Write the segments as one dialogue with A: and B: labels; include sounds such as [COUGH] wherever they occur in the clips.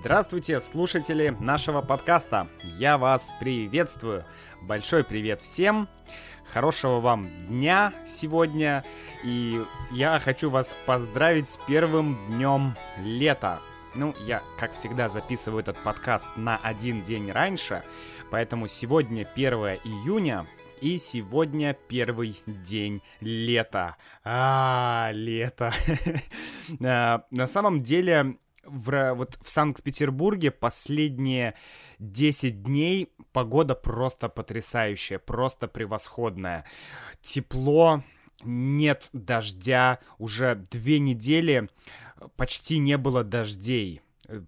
A: Здравствуйте, слушатели нашего подкаста. Я вас приветствую. Большой привет всем. Хорошего вам дня сегодня. И я хочу вас поздравить с первым днем лета. Ну, я, как всегда, записываю этот подкаст на один день раньше, поэтому сегодня 1 июня, и сегодня первый день лета. А, лето. [LAUGHS] А, на самом деле, в, вот в Санкт-Петербурге последние 10 дней погода просто потрясающая, просто превосходная. Тепло, нет дождя, уже две недели почти не было дождей.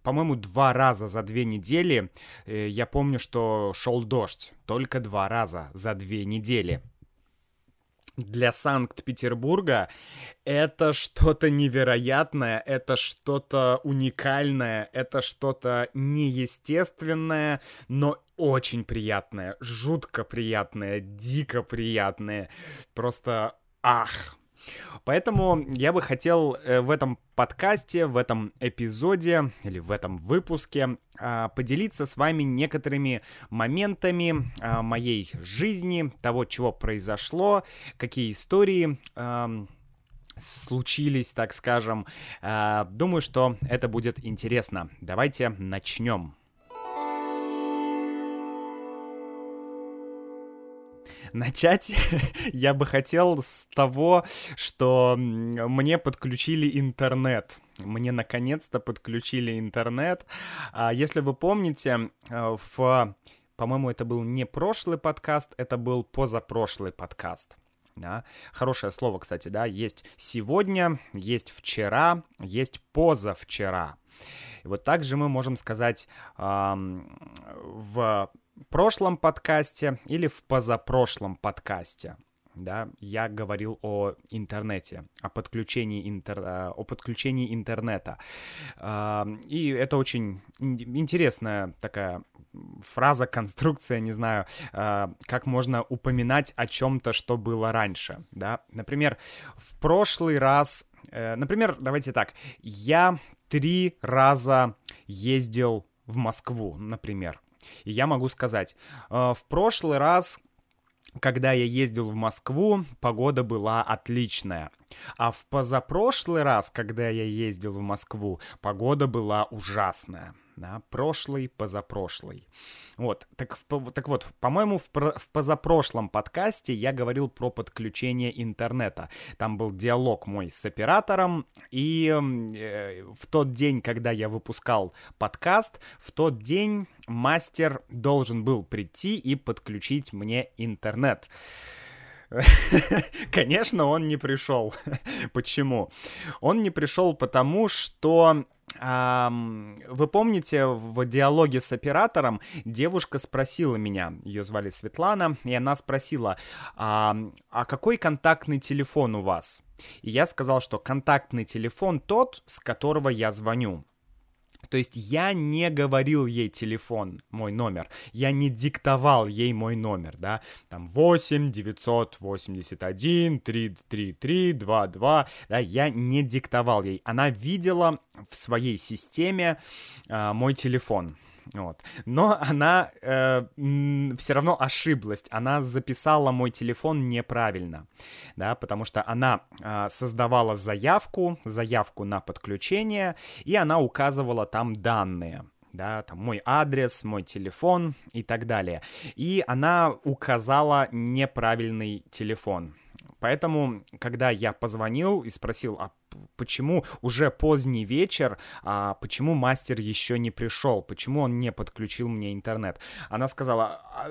A: По-моему, два раза за две недели э, я помню, что шел дождь. Только два раза за две недели для Санкт-Петербурга это что-то невероятное, это что-то уникальное, это что-то неестественное, но очень приятное, жутко приятное, дико приятное. Просто ах, Поэтому я бы хотел э, в этом подкасте, в этом эпизоде или в этом выпуске а, поделиться с вами некоторыми моментами а, моей жизни, того, чего произошло, какие истории случились, так скажем. А, думаю, что это будет интересно. Давайте начнем. Начать [LAUGHS] я бы хотел с того, что мне подключили интернет. Мне наконец-то подключили интернет. А если вы помните, э, в, по-моему, это был не прошлый подкаст, это был позапрошлый подкаст. Да? Хорошее слово, кстати, да, есть сегодня, есть вчера, есть позавчера. И вот также мы можем сказать эм, в прошлом подкасте или в позапрошлом подкасте да, я говорил о интернете, о подключении, интер... Э, о подключении интернета. И это очень интересная такая фраза, [LAUGHS] конструкция, не знаю, а, как можно упоминать о чем-то, что было раньше, да. Например, в прошлый раз, э, например, давайте так, я три раза ездил в Москву, например, и я могу сказать, э, в прошлый раз, когда я ездил в Москву, погода была отличная. А в позапрошлый раз, когда я ездил в Москву, погода была ужасная да, прошлый, позапрошлый. Вот, так, так вот, по-моему, в, в позапрошлом подкасте я говорил про подключение интернета. Там был диалог мой с оператором, и э, в тот день, когда я выпускал подкаст, в тот день мастер должен был прийти и подключить мне интернет. [LAUGHS] Конечно, он не пришел. [LAUGHS] Почему? Он не пришел потому, что вы помните, в диалоге с оператором девушка спросила меня, ее звали Светлана, и она спросила, а, а какой контактный телефон у вас? И я сказал, что контактный телефон тот, с которого я звоню. То есть я не говорил ей телефон, мой номер, я не диктовал ей мой номер, да, там 8 981 333 22, да, я не диктовал ей, она видела в своей системе э, мой телефон, вот. Но она э, все равно ошиблась. Она записала мой телефон неправильно, да, потому что она э, создавала заявку, заявку на подключение, и она указывала там данные да, там мой адрес, мой телефон и так далее. И она указала неправильный телефон. Поэтому, когда я позвонил и спросил, а почему уже поздний вечер, а почему мастер еще не пришел, почему он не подключил мне интернет, она сказала, «А,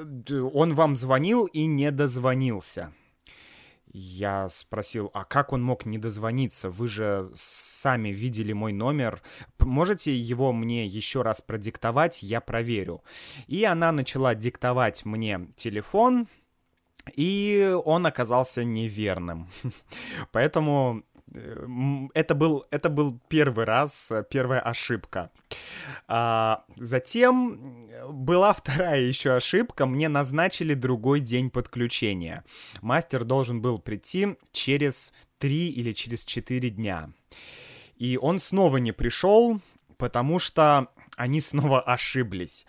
A: он вам звонил и не дозвонился. Я спросил, а как он мог не дозвониться? Вы же сами видели мой номер. Можете его мне еще раз продиктовать? Я проверю. И она начала диктовать мне телефон, и он оказался неверным. [LAUGHS] Поэтому это был, это был первый раз, первая ошибка. А, затем была [LAUGHS] вторая еще ошибка. Мне назначили другой день подключения. Мастер должен был прийти через 3 или через 4 дня. И он снова не пришел, потому что они снова [LAUGHS] ошиблись.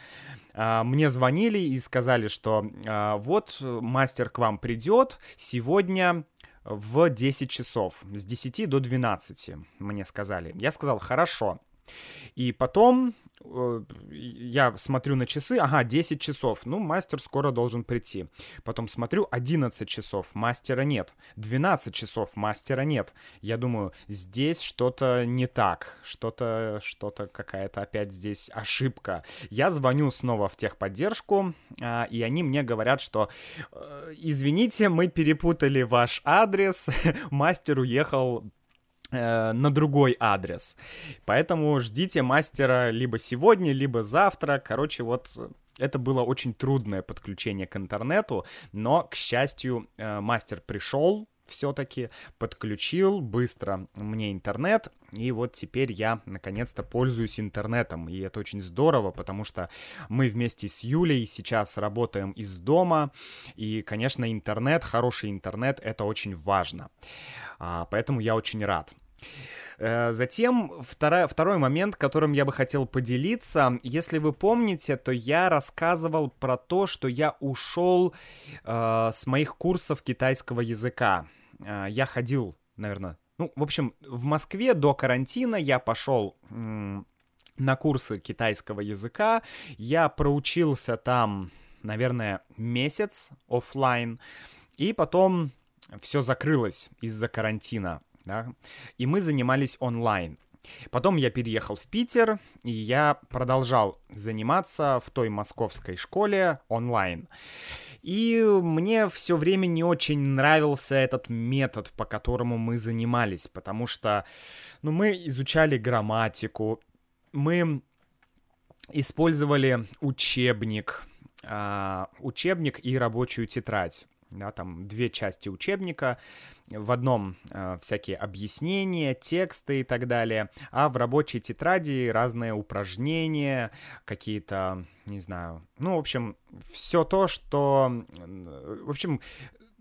A: А, мне звонили и сказали, что а, вот мастер к вам придет сегодня в 10 часов, с 10 до 12, мне сказали. Я сказал, хорошо. И потом я смотрю на часы, ага, 10 часов, ну, мастер скоро должен прийти. Потом смотрю, 11 часов, мастера нет. 12 часов, мастера нет. Я думаю, здесь что-то не так, что-то, что-то какая-то опять здесь ошибка. Я звоню снова в техподдержку, а, и они мне говорят, что э, извините, мы перепутали ваш адрес, [LAUGHS] мастер уехал Э, на другой адрес. Поэтому ждите мастера либо сегодня, либо завтра. Короче, вот это было очень трудное подключение к интернету, но, к счастью, э, мастер пришел, все-таки подключил быстро мне интернет, и вот теперь я наконец-то пользуюсь интернетом, и это очень здорово, потому что мы вместе с Юлей сейчас работаем из дома, и, конечно, интернет, хороший интернет, это очень важно, а, поэтому я очень рад. Э, затем второй, второй момент, которым я бы хотел поделиться. Если вы помните, то я рассказывал про то, что я ушел э, с моих курсов китайского языка. Э, я ходил, наверное, ну, в общем, в Москве до карантина я пошел на курсы китайского языка. Я проучился там, наверное, месяц офлайн, и потом все закрылось из-за карантина да, и мы занимались онлайн. Потом я переехал в Питер, и я продолжал заниматься в той московской школе онлайн. И мне все время не очень нравился этот метод, по которому мы занимались, потому что ну, мы изучали грамматику, мы использовали учебник, э, учебник и рабочую тетрадь да, там две части учебника, в одном э, всякие объяснения, тексты и так далее, а в рабочей тетради разные упражнения, какие-то, не знаю, ну, в общем, все то, что, в общем,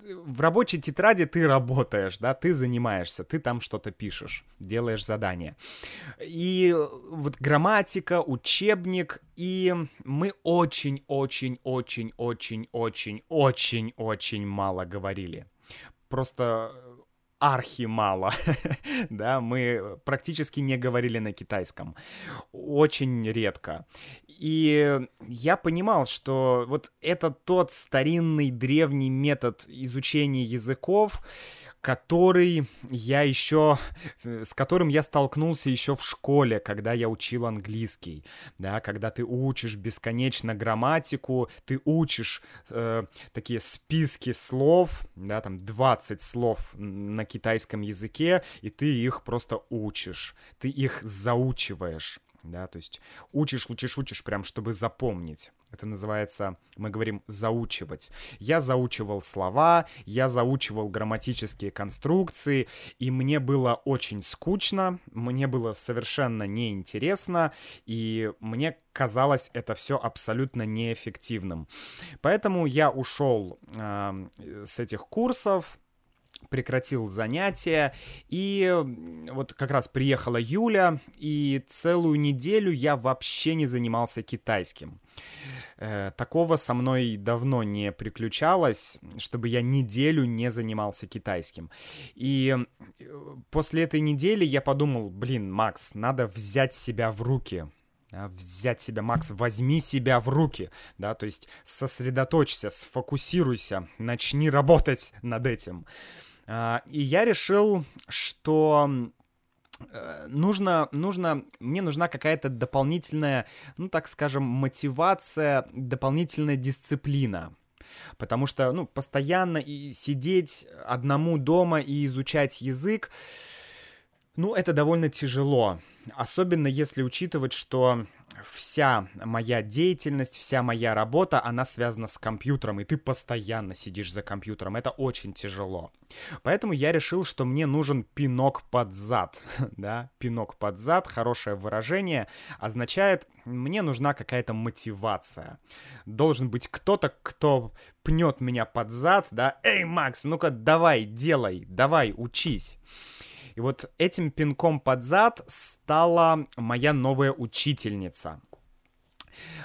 A: в рабочей тетради ты работаешь, да, ты занимаешься, ты там что-то пишешь, делаешь задание. И вот грамматика, учебник, и мы очень-очень-очень-очень-очень-очень мало говорили. Просто архи мало, [LAUGHS] да, мы практически не говорили на китайском, очень редко. И я понимал, что вот это тот старинный древний метод изучения языков, который я еще, э, с которым я столкнулся еще в школе, когда я учил английский, да, когда ты учишь бесконечно грамматику, ты учишь э, такие списки слов, да, там 20 слов на китайском языке, и ты их просто учишь, ты их заучиваешь. Да, то есть учишь, учишь, учишь, прям чтобы запомнить. Это называется, мы говорим, заучивать. Я заучивал слова, я заучивал грамматические конструкции, и мне было очень скучно, мне было совершенно неинтересно, и мне казалось это все абсолютно неэффективным. Поэтому я ушел э, с этих курсов, прекратил занятия, и вот как раз приехала Юля, и целую неделю я вообще не занимался китайским. Э, такого со мной давно не приключалось, чтобы я неделю не занимался китайским. И э, после этой недели я подумал, блин, Макс, надо взять себя в руки, взять себя, Макс, возьми себя в руки, да, то есть сосредоточься, сфокусируйся, начни работать над этим. А, и я решил, что э, нужно, нужно, мне нужна какая-то дополнительная, ну, так скажем, мотивация, дополнительная дисциплина. Потому что, ну, постоянно и сидеть одному дома и изучать язык, ну, это довольно тяжело. Особенно если учитывать, что вся моя деятельность, вся моя работа, она связана с компьютером, и ты постоянно сидишь за компьютером. Это очень тяжело. Поэтому я решил, что мне нужен пинок под зад. [LAUGHS] да, пинок под зад, хорошее выражение, означает, мне нужна какая-то мотивация. Должен быть кто-то, кто пнет меня под зад, да, эй, Макс, ну-ка давай, делай, давай, учись. И вот этим пинком под зад стала моя новая учительница.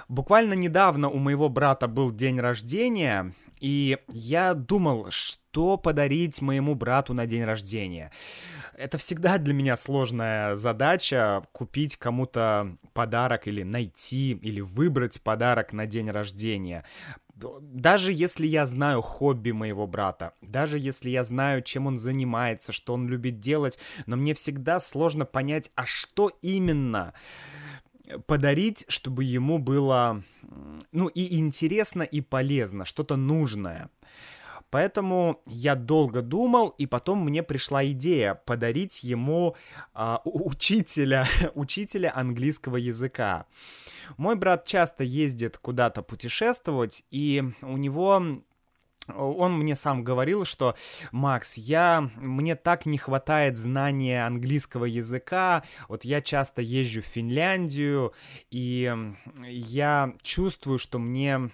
A: Буквально недавно у моего брата был день рождения, и я думал, что подарить моему брату на день рождения. Это всегда для меня сложная задача купить кому-то подарок или найти или выбрать подарок на день рождения. Даже если я знаю хобби моего брата, даже если я знаю, чем он занимается, что он любит делать, но мне всегда сложно понять, а что именно подарить, чтобы ему было, ну, и интересно, и полезно, что-то нужное. Поэтому я долго думал, и потом мне пришла идея подарить ему а, учителя, [LAUGHS] учителя английского языка. Мой брат часто ездит куда-то путешествовать, и у него он мне сам говорил, что Макс, я мне так не хватает знания английского языка. Вот я часто езжу в Финляндию, и я чувствую, что мне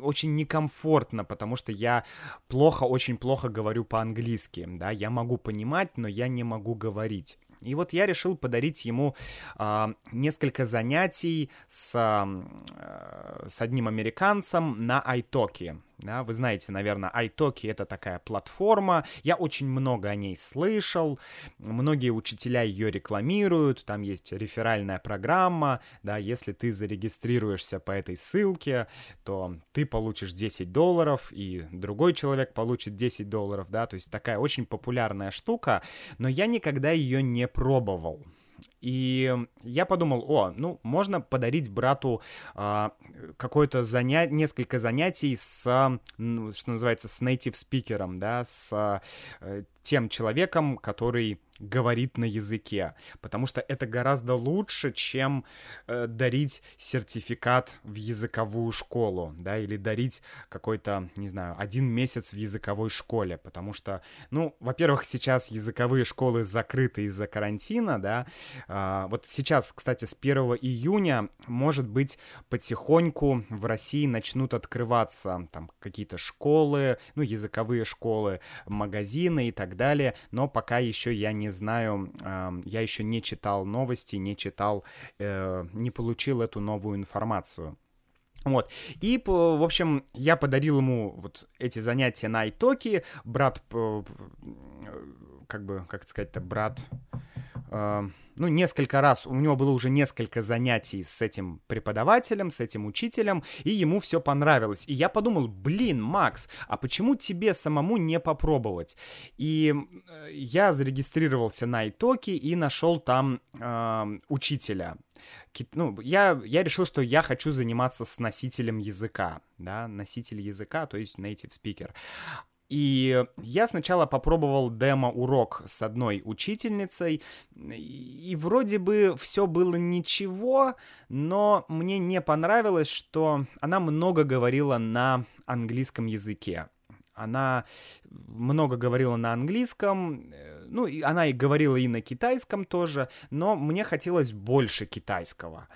A: очень некомфортно, потому что я плохо, очень плохо говорю по-английски. Да, я могу понимать, но я не могу говорить. И вот я решил подарить ему э, несколько занятий с, э, с одним американцем на iTalki. Да, вы знаете, наверное, iTalki это такая платформа. Я очень много о ней слышал. Многие учителя ее рекламируют. Там есть реферальная программа. Да, если ты зарегистрируешься по этой ссылке, то ты получишь 10 долларов, и другой человек получит 10 долларов. Да, то есть такая очень популярная штука. Но я никогда ее не пробовал. И я подумал, о, ну, можно подарить брату а, какое-то занятие, несколько занятий с, ну, что называется, с native спикером, да, с а, тем человеком, который говорит на языке, потому что это гораздо лучше, чем э, дарить сертификат в языковую школу, да, или дарить какой-то, не знаю, один месяц в языковой школе, потому что, ну, во-первых, сейчас языковые школы закрыты из-за карантина, да, э, вот сейчас, кстати, с 1 июня, может быть, потихоньку в России начнут открываться там какие-то школы, ну, языковые школы, магазины и так так далее, но пока еще я не знаю, я еще не читал новости, не читал, э, не получил эту новую информацию. Вот. И, в общем, я подарил ему вот эти занятия на Айтоке. Брат, как бы, как сказать-то, брат ну, несколько раз, у него было уже несколько занятий с этим преподавателем, с этим учителем, и ему все понравилось. И я подумал, блин, Макс, а почему тебе самому не попробовать? И э, я зарегистрировался на Итоке и нашел там э, учителя. Ну, я, я решил, что я хочу заниматься с носителем языка, да, носитель языка, то есть native speaker. И я сначала попробовал демо-урок с одной учительницей, и вроде бы все было ничего, но мне не понравилось, что она много говорила на английском языке. Она много говорила на английском, э, ну, и она и говорила и на китайском тоже, но мне хотелось больше китайского.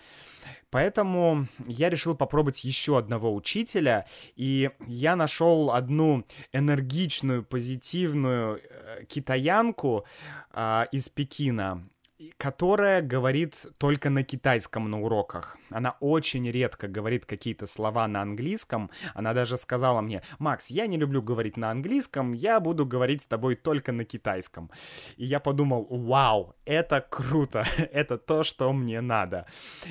A: Поэтому я решил попробовать еще одного учителя, и я нашел одну энергичную, позитивную э, китаянку э, из Пекина которая говорит только на китайском на уроках. Она очень редко говорит какие-то слова на английском. Она даже сказала мне, Макс, я не люблю говорить на английском, я буду говорить с тобой только на китайском. И я подумал, вау, это круто, [LAUGHS] это то, что мне надо.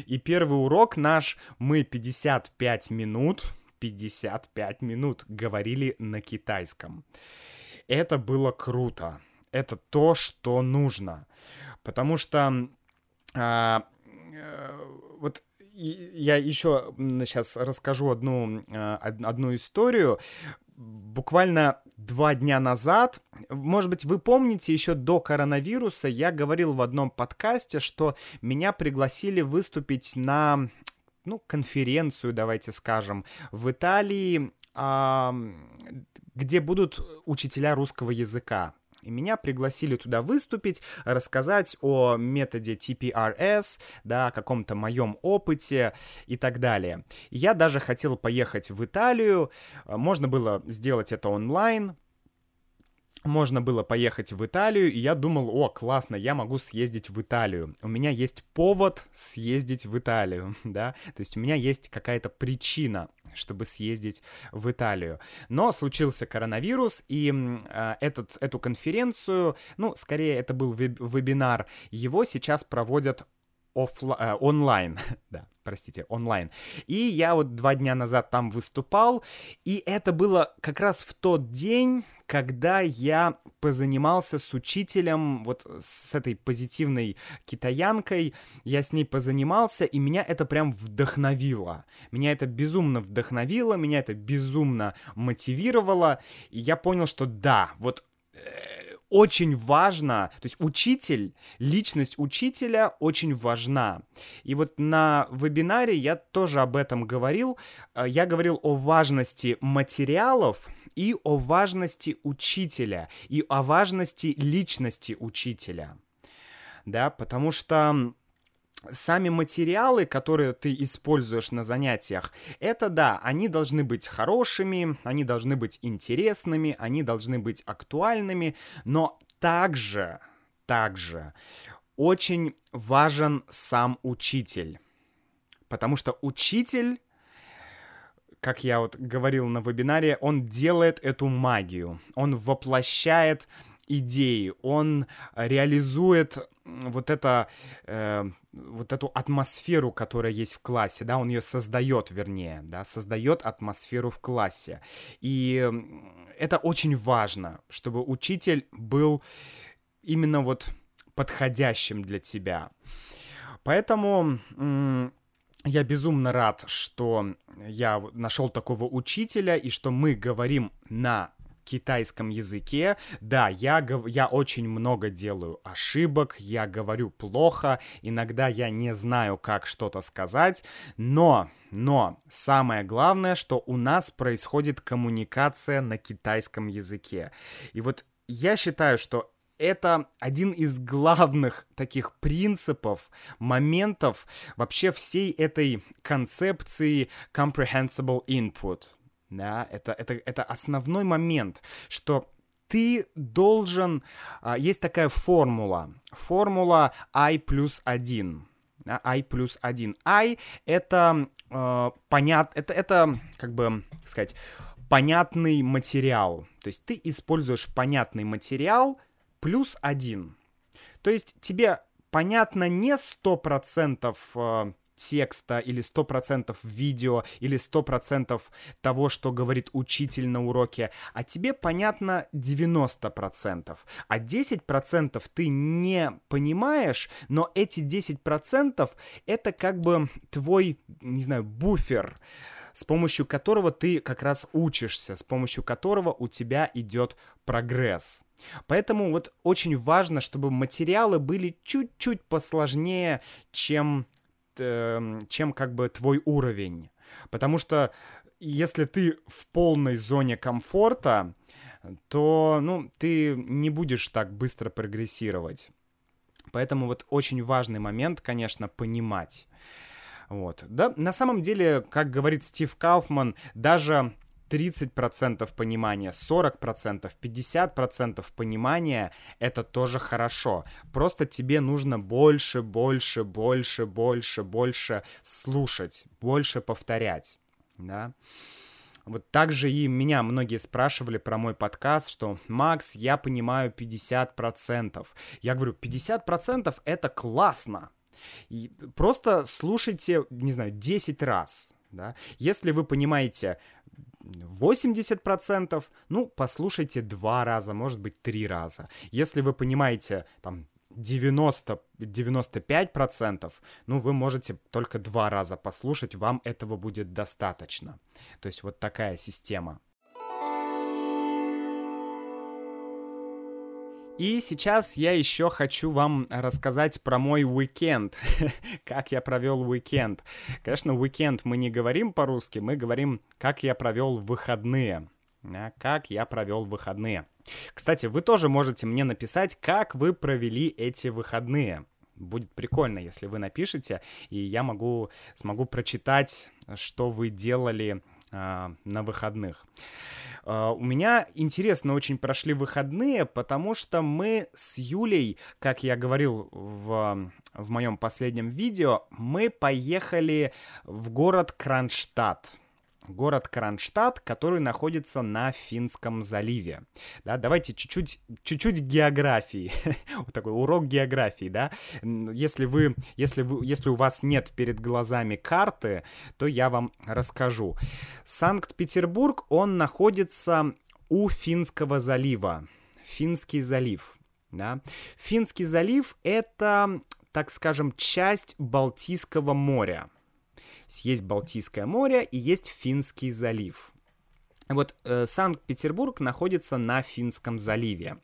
A: И первый урок наш, мы 55 минут, 55 минут говорили на китайском. Это было круто. Это то, что нужно. Потому что а, э, вот я еще сейчас расскажу одну, а, одну историю. Буквально два дня назад, может быть, вы помните, еще до коронавируса я говорил в одном подкасте, что меня пригласили выступить на ну, конференцию, давайте скажем, в Италии, где будут учителя русского языка. И меня пригласили туда выступить, рассказать о методе TPRS, да, о каком-то моем опыте и так далее. Я даже хотел поехать в Италию, можно было сделать это онлайн, можно было поехать в Италию, и я думал, о, классно, я могу съездить в Италию. У меня есть повод съездить в Италию, [LAUGHS] да, то есть у меня есть какая-то причина, чтобы съездить в Италию. Но случился коронавирус, и э, этот, эту конференцию, ну, скорее это был веб- вебинар, его сейчас проводят офла- э, онлайн, [LAUGHS] да, простите, онлайн. И я вот два дня назад там выступал, и это было как раз в тот день, когда я позанимался с учителем, вот с этой позитивной китаянкой, я с ней позанимался, и меня это прям вдохновило. Меня это безумно вдохновило, меня это безумно мотивировало, и я понял, что да, вот э, очень важно, то есть учитель, личность учителя очень важна. И вот на вебинаре я тоже об этом говорил. Э, я говорил о важности материалов и о важности учителя, и о важности личности учителя. Да, потому что сами материалы, которые ты используешь на занятиях, это да, они должны быть хорошими, они должны быть интересными, они должны быть актуальными, но также, также очень важен сам учитель. Потому что учитель, как я вот говорил на вебинаре, он делает эту магию, он воплощает идеи, он реализует вот это, э, вот эту атмосферу, которая есть в классе, да, он ее создает, вернее, да, создает атмосферу в классе. И это очень важно, чтобы учитель был именно вот подходящим для тебя. Поэтому я безумно рад, что я нашел такого учителя и что мы говорим на китайском языке. Да, я, я очень много делаю ошибок, я говорю плохо, иногда я не знаю, как что-то сказать, но, но самое главное, что у нас происходит коммуникация на китайском языке. И вот я считаю, что это один из главных таких принципов, моментов вообще всей этой концепции comprehensible input. Да, это, это, это основной момент, что ты должен... А, есть такая формула. Формула I плюс 1. I плюс 1. I — это э, понят... Это, это, как бы сказать, понятный материал. То есть ты используешь понятный материал плюс 1. То есть тебе понятно не 100% э, текста или 100% видео или 100% того, что говорит учитель на уроке, а тебе понятно 90%. А 10% ты не понимаешь, но эти 10% это как бы твой, не знаю, буфер, с помощью которого ты как раз учишься, с помощью которого у тебя идет прогресс. Поэтому вот очень важно, чтобы материалы были чуть-чуть посложнее, чем чем как бы твой уровень. Потому что если ты в полной зоне комфорта, то, ну, ты не будешь так быстро прогрессировать. Поэтому вот очень важный момент, конечно, понимать. Вот. Да, на самом деле, как говорит Стив Кауфман, даже 30% понимания, 40%, 50% понимания — это тоже хорошо. Просто тебе нужно больше, больше, больше, больше, больше слушать, больше повторять, да. Вот также и меня многие спрашивали про мой подкаст, что «Макс, я понимаю 50%». Я говорю, 50% — это классно. И просто слушайте, не знаю, 10 раз, да. Если вы понимаете 80%, ну, послушайте два раза, может быть, три раза. Если вы понимаете, там, 90-95%, ну, вы можете только два раза послушать, вам этого будет достаточно. То есть вот такая система. И сейчас я еще хочу вам рассказать про мой уикенд, [LAUGHS] как я провел уикенд. Конечно, уикенд мы не говорим по-русски, мы говорим, как я провел выходные. Как я провел выходные. Кстати, вы тоже можете мне написать, как вы провели эти выходные. Будет прикольно, если вы напишете, и я могу, смогу прочитать, что вы делали э, на выходных. Uh, у меня интересно очень прошли выходные, потому что мы с Юлей, как я говорил в, в моем последнем видео, мы поехали в город Кронштадт город Кронштадт, который находится на Финском заливе. Да, давайте чуть-чуть, чуть-чуть географии. [LAUGHS] вот такой урок географии, да. Если вы, если вы, если у вас нет перед глазами карты, то я вам расскажу. Санкт-Петербург, он находится у Финского залива. Финский залив, да. Финский залив — это, так скажем, часть Балтийского моря есть Балтийское море и есть Финский залив. Вот э, Санкт-Петербург находится на Финском заливе.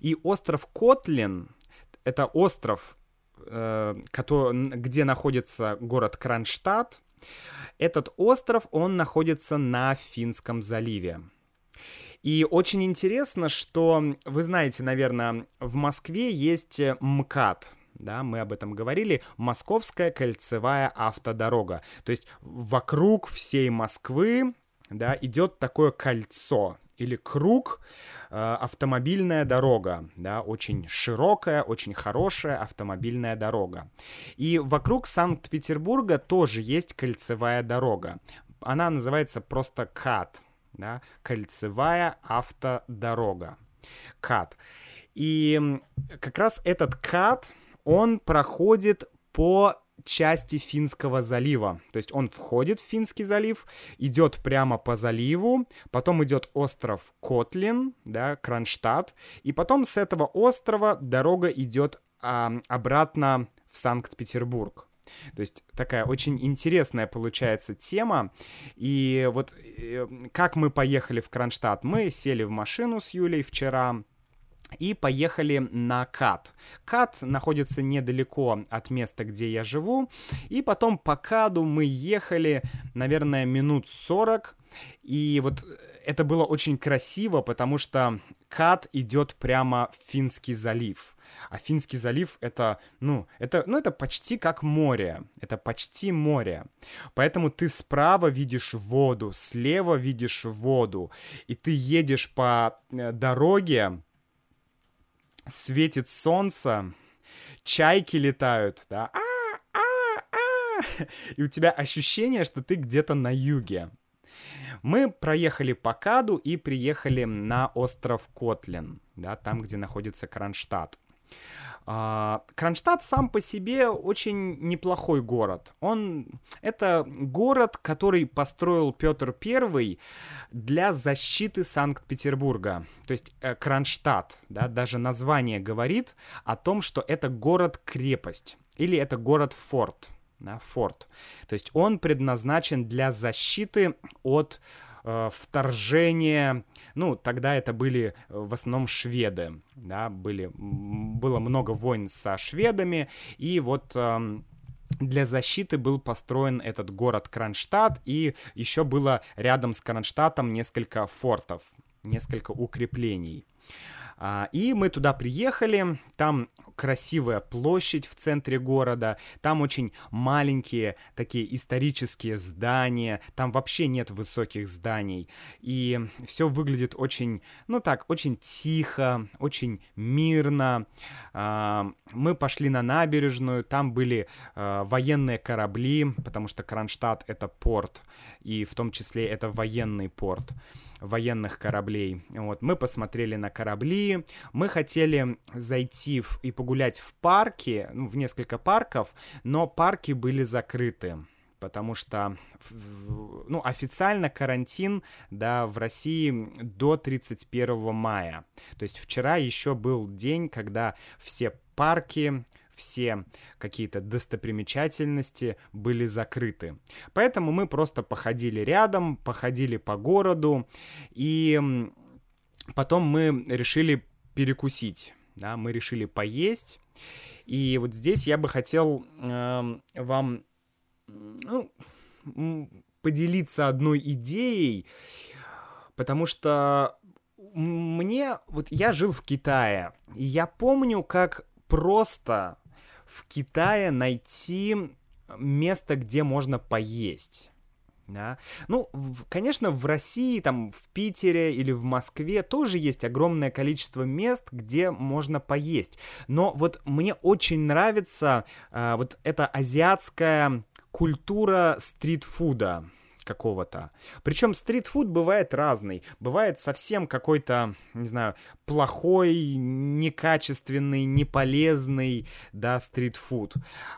A: И остров Котлин — это остров, э, который, где находится город Кронштадт. Этот остров, он находится на Финском заливе. И очень интересно, что вы знаете, наверное, в Москве есть э, МКАД — да, мы об этом говорили, Московская кольцевая автодорога. То есть вокруг всей Москвы, да, идет такое кольцо или круг, э, автомобильная дорога, да, очень широкая, очень хорошая автомобильная дорога. И вокруг Санкт-Петербурга тоже есть кольцевая дорога. Она называется просто КАТ, да, кольцевая автодорога. КАТ. И как раз этот КАТ, он проходит по части Финского залива. То есть он входит в Финский залив, идет прямо по заливу, потом идет остров Котлин, да, Кронштадт, и потом с этого острова дорога идет а, обратно в Санкт-Петербург. То есть такая очень интересная получается тема. И вот э, как мы поехали в Кронштадт? Мы сели в машину с Юлей вчера, и поехали на Кат. Кат находится недалеко от места, где я живу. И потом по Каду мы ехали, наверное, минут 40. И вот это было очень красиво, потому что Кат идет прямо в Финский залив. А Финский залив это, ну, это, ну, это почти как море. Это почти море. Поэтому ты справа видишь воду, слева видишь воду. И ты едешь по э, дороге, светит солнце, чайки летают, да, а, а, а, и у тебя ощущение, что ты где-то на юге. Мы проехали по Каду и приехали на остров Котлин, да, там, где находится Кронштадт. А, Кронштадт сам по себе очень неплохой город. Он это город, который построил Петр I для защиты Санкт-Петербурга. То есть э, Кронштадт, да, даже название говорит о том, что это город-крепость или это город-форт. Да, форт. То есть он предназначен для защиты от э, вторжения, ну, тогда это были э, в основном шведы, да, были, было много войн со шведами, и вот... Э, для защиты был построен этот город Кронштадт, и еще было рядом с Кронштадтом несколько фортов, несколько укреплений. А, и мы туда приехали, там красивая площадь в центре города, там очень маленькие такие исторические здания, там вообще нет высоких зданий, и все выглядит очень, ну так, очень тихо, очень мирно. Мы пошли на набережную, там были а, военные корабли, потому что Кронштадт — это порт, и в том числе это военный порт военных кораблей. Вот, мы посмотрели на корабли, мы хотели зайти в, и погулять в парке, ну, в несколько парков, но парки были закрыты потому что, ну, официально карантин, да, в России до 31 мая. То есть вчера еще был день, когда все парки, все какие-то достопримечательности были закрыты. Поэтому мы просто походили рядом, походили по городу, и потом мы решили перекусить, да, мы решили поесть. И вот здесь я бы хотел э, вам ну, поделиться одной идеей, потому что мне, вот я жил в Китае, и я помню, как просто в Китае найти место, где можно поесть. Да? Ну, в, конечно, в России, там, в Питере или в Москве тоже есть огромное количество мест, где можно поесть. Но вот мне очень нравится э, вот эта азиатская культура стритфуда какого-то. Причем стритфуд бывает разный. Бывает совсем какой-то, не знаю, плохой, некачественный, неполезный, да, стритфуд.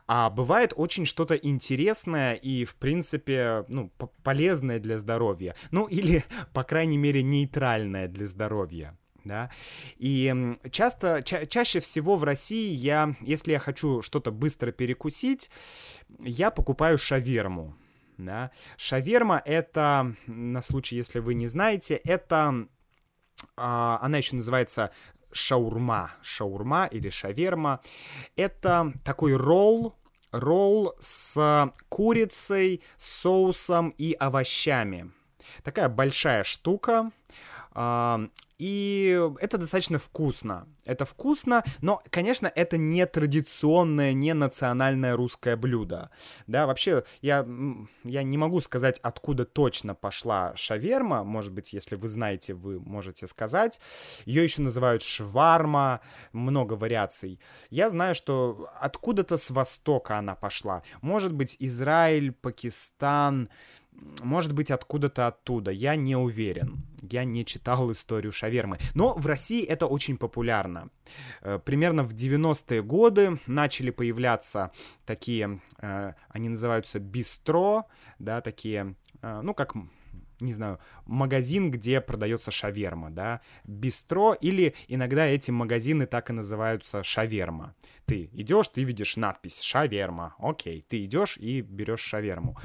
A: А бывает очень что-то интересное и, в принципе, ну, полезное для здоровья. Ну, или, [LAUGHS] по крайней мере, нейтральное для здоровья да, и часто, ча чаще всего в России я, если я хочу что-то быстро перекусить, я покупаю шаверму, да. Шаверма — это, на случай, если вы не знаете, это... А, она еще называется шаурма. Шаурма или шаверма. Это такой ролл, ролл с курицей, соусом и овощами. Такая большая штука. И это достаточно вкусно. Это вкусно, но, конечно, это не традиционное, не национальное русское блюдо. Да, вообще, я, я не могу сказать, откуда точно пошла шаверма. Может быть, если вы знаете, вы можете сказать. Ее еще называют шварма, много вариаций. Я знаю, что откуда-то с востока она пошла. Может быть, Израиль, Пакистан, может быть, откуда-то оттуда, я не уверен. Я не читал историю шавермы. Но в России это очень популярно. Э, примерно в 90-е годы начали появляться такие, э, они называются бистро, да, такие, э, ну, как не знаю, магазин, где продается шаверма, да, бистро, или иногда эти магазины так и называются шаверма. Ты идешь, ты видишь надпись шаверма, окей, ты идешь и берешь шаверму.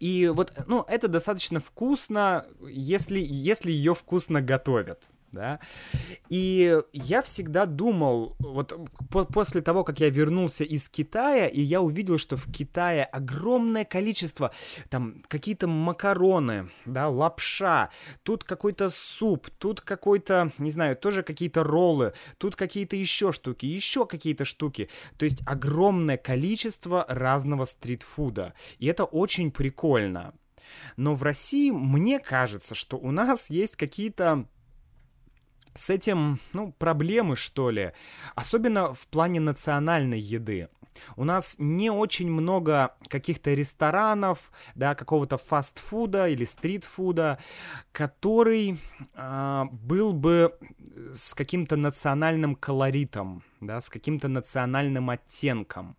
A: И вот, ну, это достаточно вкусно, если, если ее вкусно готовят да. И я всегда думал, вот по после того, как я вернулся из Китая, и я увидел, что в Китае огромное количество, там, какие-то макароны, да, лапша, тут какой-то суп, тут какой-то, не знаю, тоже какие-то роллы, тут какие-то еще штуки, еще какие-то штуки. То есть огромное количество разного стритфуда. И это очень прикольно. Но в России мне кажется, что у нас есть какие-то с этим, ну, проблемы, что ли. Особенно в плане национальной еды. У нас не очень много каких-то ресторанов, да, какого-то фастфуда или стритфуда, который э, был бы с каким-то национальным колоритом, да, с каким-то национальным оттенком.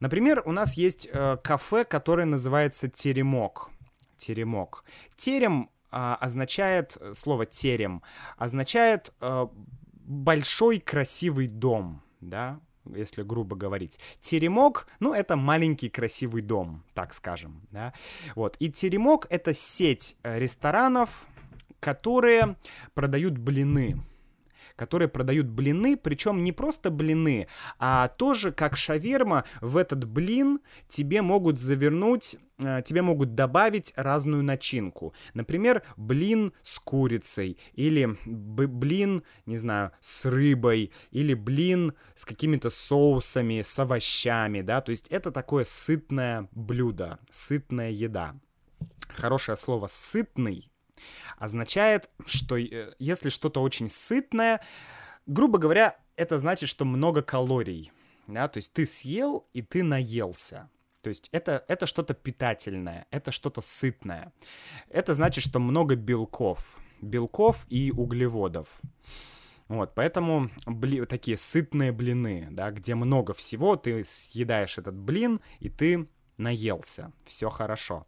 A: Например, у нас есть э, кафе, которое называется Теремок. Теремок. Терем означает, э, слово терем, означает а, большой красивый дом, да, если грубо говорить. Теремок, ну, это маленький красивый дом, так скажем, да. Вот, и Теремок — это сеть э, ресторанов, которые продают блины, которые продают блины, причем не просто блины, а тоже как шаверма в этот блин тебе могут завернуть э, тебе могут добавить разную начинку. Например, блин с курицей, или блин, не знаю, с рыбой, или блин с какими-то соусами, с овощами, да, то есть это такое сытное блюдо, сытная еда. Хорошее слово «сытный» означает, что э, если что-то очень сытное, грубо говоря, это значит, что много калорий. Да? То есть ты съел и ты наелся. То есть это, это что-то питательное, это что-то сытное. Это значит, что много белков. Белков и углеводов. Вот, поэтому бли, такие сытные блины, да, где много всего, ты съедаешь этот блин, и ты наелся, все хорошо.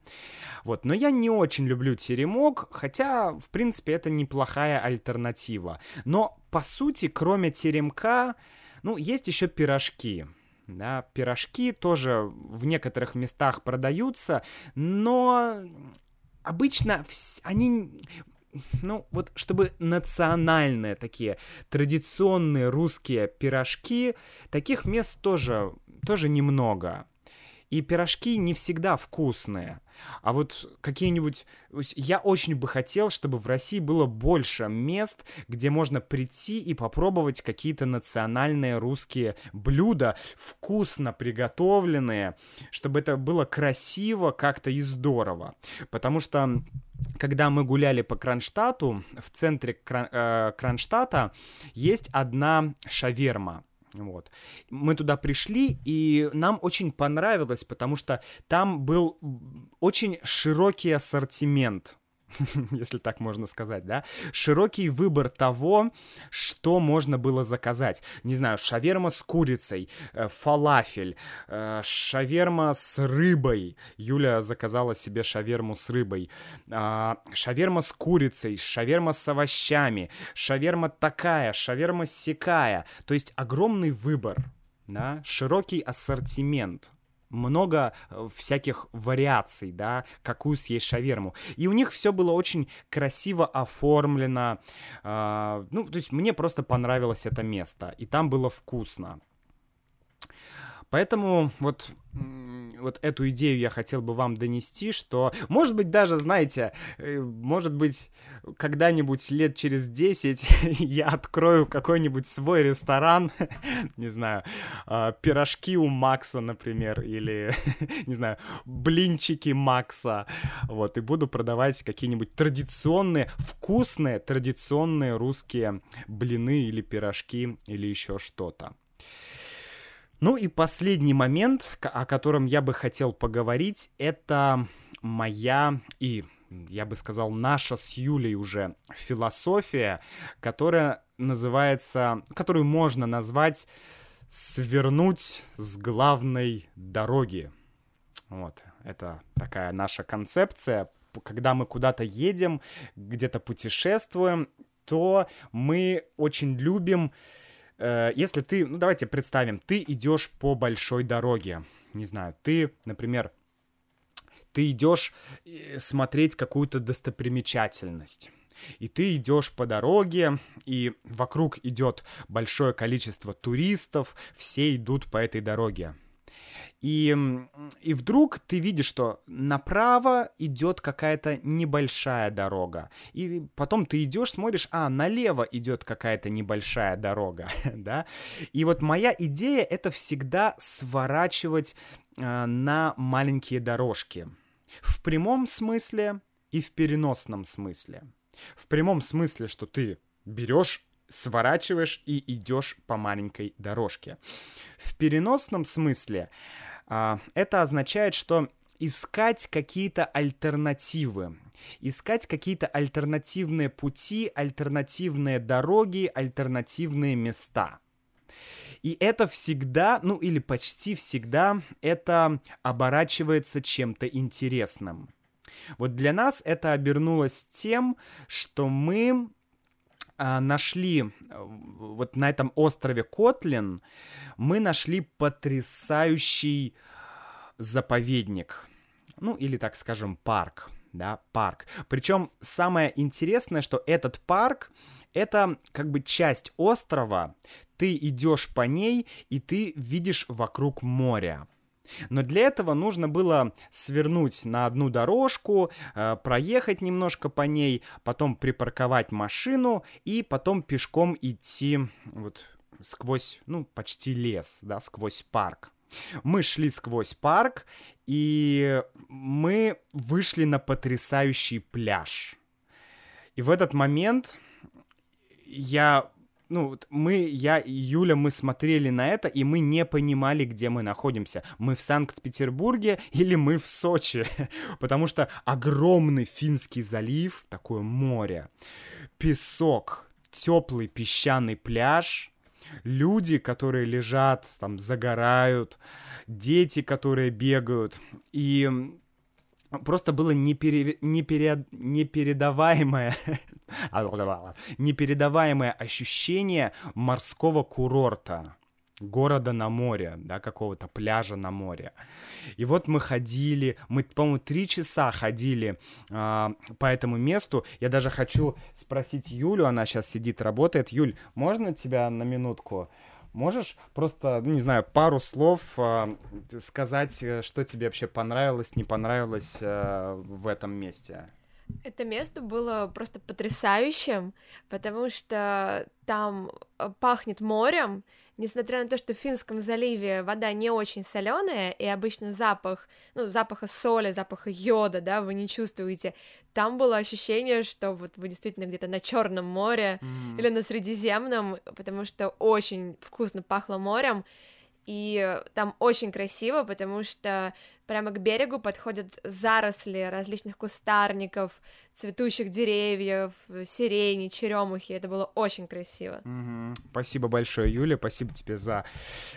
A: Вот, но я не очень люблю теремок, хотя, в принципе, это неплохая альтернатива. Но, по сути, кроме теремка, ну, есть еще пирожки. Да, пирожки тоже в некоторых местах продаются, но обычно они ну, вот чтобы национальные такие, традиционные русские пирожки, таких мест тоже, тоже немного. И пирожки не всегда вкусные. А вот какие-нибудь... Я очень бы хотел, чтобы в России было больше мест, где можно прийти и попробовать какие-то национальные русские блюда, вкусно приготовленные, чтобы это было красиво как-то и здорово. Потому что когда мы гуляли по Кронштадту, в центре Крон, э, Кронштадта есть одна шаверма. Вот. Мы туда пришли, и нам очень понравилось, потому что там был очень широкий ассортимент [LAUGHS] если так можно сказать, да, широкий выбор того, что можно было заказать. Не знаю, шаверма с курицей, э, фалафель, э, шаверма с рыбой. Юля заказала себе шаверму с рыбой. Э, шаверма с курицей, шаверма с овощами, шаверма такая, шаверма сякая. То есть огромный выбор, да, широкий ассортимент много э, всяких вариаций, да, какую съесть шаверму. И у них все было очень красиво оформлено. Э, ну, то есть мне просто понравилось это место, и там было вкусно. Поэтому вот вот эту идею я хотел бы вам донести, что, может быть, даже, знаете, э, может быть, когда-нибудь лет через 10 [LAUGHS] я открою какой-нибудь свой ресторан, [LAUGHS] не знаю, а, пирожки у Макса, например, или, [LAUGHS] не знаю, блинчики Макса, вот, и буду продавать какие-нибудь традиционные, вкусные, традиционные русские блины или пирожки или еще что-то. Ну и последний момент, о котором я бы хотел поговорить, это моя и я бы сказал, наша с Юлей уже философия, которая называется, которую можно назвать «свернуть с главной дороги». Вот, это такая наша концепция. Когда мы куда-то едем, где-то путешествуем, то мы очень любим если ты, ну давайте представим, ты идешь по большой дороге, не знаю, ты, например, ты идешь э, смотреть какую-то достопримечательность. И ты идешь по дороге, и вокруг идет большое количество туристов, все идут по этой дороге. И, и вдруг ты видишь, что направо идет какая-то небольшая дорога. И потом ты идешь, смотришь, а, налево идет какая-то небольшая дорога, [LAUGHS] да. И вот моя идея это всегда сворачивать э, на маленькие дорожки. В прямом смысле и в переносном смысле. В прямом смысле, что ты берешь сворачиваешь и идешь по маленькой дорожке. В переносном смысле а, это означает, что искать какие-то альтернативы, искать какие-то альтернативные пути, альтернативные дороги, альтернативные места. И это всегда, ну или почти всегда, это оборачивается чем-то интересным. Вот для нас это обернулось тем, что мы а, нашли э, вот на этом острове Котлин, мы нашли потрясающий заповедник. Ну, или, так скажем, парк, да, парк. Причем самое интересное, что этот парк это как бы часть острова, ты идешь по ней, и ты видишь вокруг моря. Но для этого нужно было свернуть на одну дорожку, э, проехать немножко по ней, потом припарковать машину и потом пешком идти вот сквозь, ну, почти лес, да, сквозь парк. Мы шли сквозь парк, и мы вышли на потрясающий пляж. И в этот момент я ну, мы, я и Юля, мы смотрели на это, и мы не понимали, где мы находимся. Мы в Санкт-Петербурге [LAUGHS] или мы в Сочи? [LAUGHS] Потому что огромный Финский залив, такое море, песок, теплый песчаный пляж, люди, которые лежат, там, загорают, дети, которые бегают. И просто было непере... Непере... непередаваемое [LAUGHS] непередаваемое ощущение морского курорта города на море, да, какого-то пляжа на море. И вот мы ходили, мы, по-моему, три часа ходили э, по этому месту. Я даже хочу спросить Юлю, она сейчас сидит, работает. Юль, можно тебя на минутку Можешь просто, ну, не знаю, пару слов э, сказать, что тебе вообще понравилось, не понравилось э, в этом месте?
B: Это место было просто потрясающим, потому что там э, пахнет морем, несмотря на то, что в Финском заливе вода не очень соленая, и обычно запах, ну, запаха соли, запаха йода, да, вы не чувствуете, там было ощущение, что вот вы действительно где-то на Черном море mm. или на Средиземном, потому что очень вкусно пахло морем, и там очень красиво, потому что прямо к берегу подходят заросли различных кустарников, цветущих деревьев, сирени, черемухи. Это было очень красиво.
A: Угу. Спасибо большое, Юля. Спасибо тебе за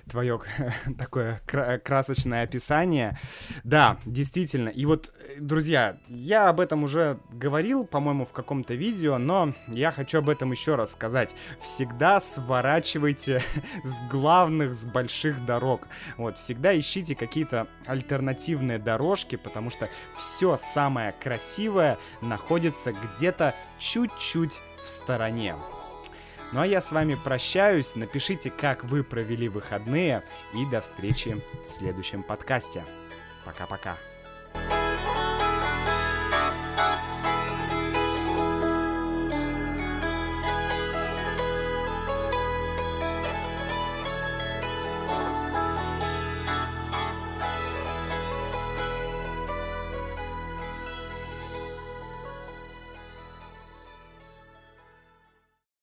A: твое [LAUGHS] такое красочное описание. Да, действительно. И вот, друзья, я об этом уже говорил, по-моему, в каком-то видео, но я хочу об этом еще раз сказать. Всегда сворачивайте [LAUGHS] с главных, с больших дорог. Вот, всегда ищите какие-то альтернативные дорожки, потому что все самое красивое находится где-то чуть-чуть в стороне. Ну а я с вами прощаюсь. Напишите, как вы провели выходные. И до встречи в следующем подкасте. Пока-пока.